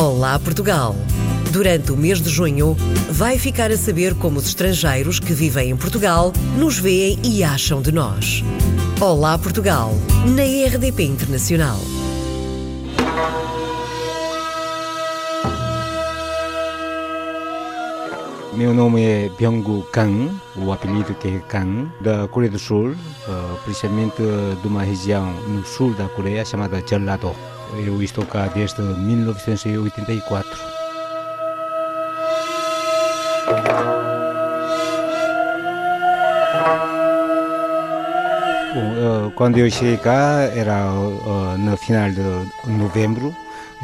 Olá Portugal! Durante o mês de junho, vai ficar a saber como os estrangeiros que vivem em Portugal nos veem e acham de nós. Olá Portugal, na RDP Internacional. Meu nome é Byung-gu Kang, o apelido que é Kang, da Coreia do Sul, uh, principalmente de uma região no sul da Coreia chamada Jeollado. Eu estou cá desde 1984. Bom, uh, quando eu cheguei cá era uh, no final de novembro,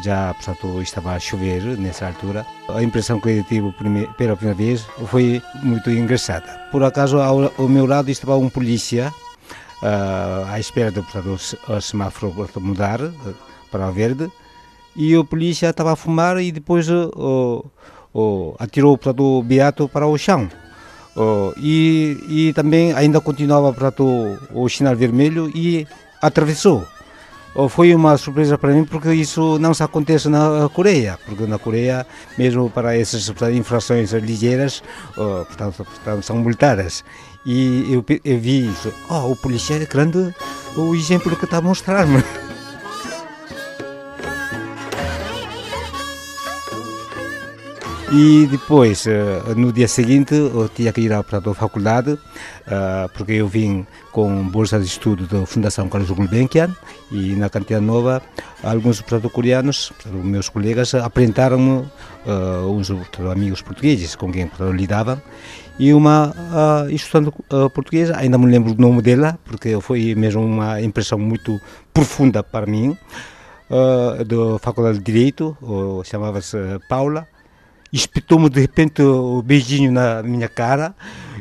já portanto, estava a chover nessa altura. A impressão que eu tive pela primeira vez foi muito engraçada. Por acaso, ao, ao meu lado estava um polícia uh, à espera do semáforo mudar para o verde e o polícia estava a fumar e depois uh, atirou portanto, o beato para o chão. e, e também ainda continuava portanto, o sinal vermelho e atravessou foi uma surpresa para mim porque isso não acontece na Coreia, porque na Coreia, mesmo para essas infrações ligeiras, portanto, portanto, são multadas. E eu, eu vi isso, oh, o policial é grande, o exemplo que está a mostrar-me. E depois, eh, no dia seguinte, eu tinha que ir para a faculdade, eh, porque eu vim com bolsa de estudo da Fundação Carlos Gulbenkian e na Cantina Nova, alguns coreanos, meus colegas, apresentaram-me uh, uns amigos portugueses com quem lidava e uma estudante portuguesa, ainda me lembro o nome dela, porque foi mesmo uma impressão muito profunda para mim, da Faculdade de Direito, chamava-se Paula, espetou-me de repente o beijinho na minha cara.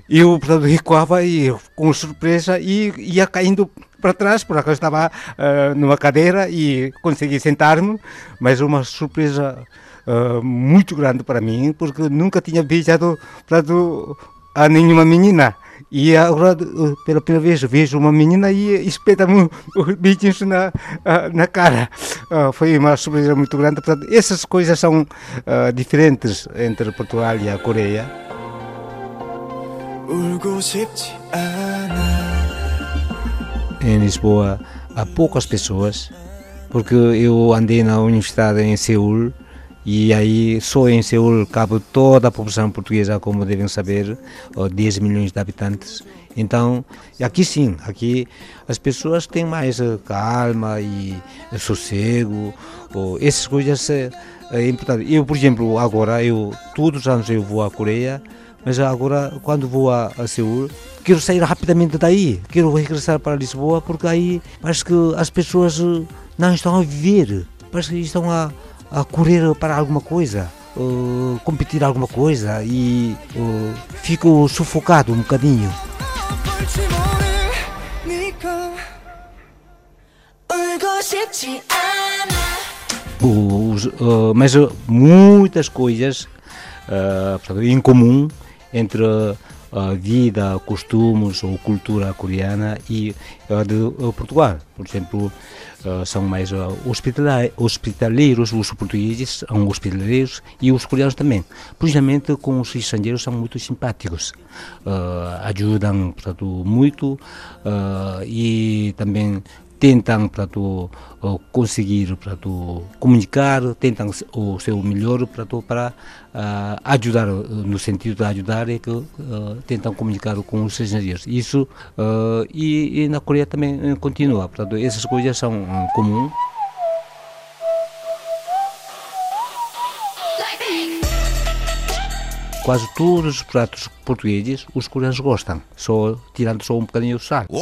Eu, portanto, recuava e com surpresa e ia caindo para trás, por acaso estava uh, numa cadeira e consegui sentar-me, mas uma surpresa uh, muito grande para mim, porque nunca tinha beijado portanto, a nenhuma menina. E agora, pela primeira vez, vejo uma menina e espeta-me os beijinhos na, na cara. Uh, foi uma surpresa muito grande. Portanto, essas coisas são uh, diferentes entre Portugal e a Coreia. Em Lisboa há poucas pessoas, porque eu andei na universidade em Seul e aí só em Seul cabe toda a população portuguesa, como devem saber, 10 milhões de habitantes. Então, aqui sim, aqui as pessoas têm mais eh, calma e sossego, essas coisas é, é importante. Eu, por exemplo, agora, eu todos os anos eu vou à Coreia, mas agora quando vou a, a Seul, quero sair rapidamente daí, quero regressar para Lisboa, porque aí parece que as pessoas eh, não estão a viver, parece que estão a a correr para alguma coisa, uh, competir alguma coisa e uh, fico sufocado um bocadinho. Os, uh, mas muitas coisas em comum entre a vida, costumes ou cultura coreana e a de Portugal. Por exemplo, são mais hospitaleiros, os portugueses são hospitaleiros e os coreanos também. Precisamente com os estrangeiros são muito simpáticos, ajudam portanto, muito e também tentam portanto, conseguir portanto, comunicar, tentam o seu melhor portanto, para uh, ajudar, no sentido de ajudar, é que uh, tentam comunicar com os estrangeiros. Isso, uh, e, e, na Coreia também continua, portanto, essas coisas são um, comuns. Quase todos os pratos portugueses os coreanos gostam, só tirando só um bocadinho o saco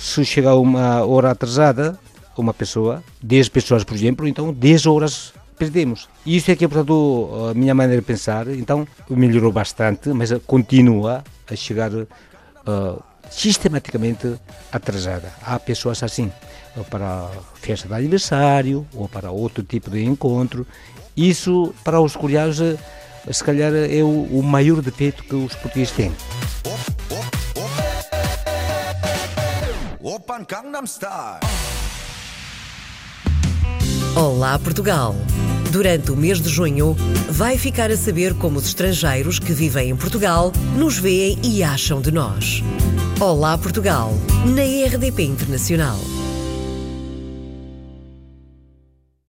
se chegar uma hora atrasada, uma pessoa, 10 pessoas, por exemplo, então 10 horas perdemos. Isso é que é, portanto, a minha maneira de pensar. Então, melhorou bastante, mas continua a chegar uh, sistematicamente atrasada. Há pessoas assim, para festa de aniversário ou para outro tipo de encontro. Isso, para os coreanos, se calhar é o, o maior defeito que os portugueses têm. Olá Portugal! Durante o mês de junho, vai ficar a saber como os estrangeiros que vivem em Portugal nos veem e acham de nós. Olá Portugal, na RDP Internacional.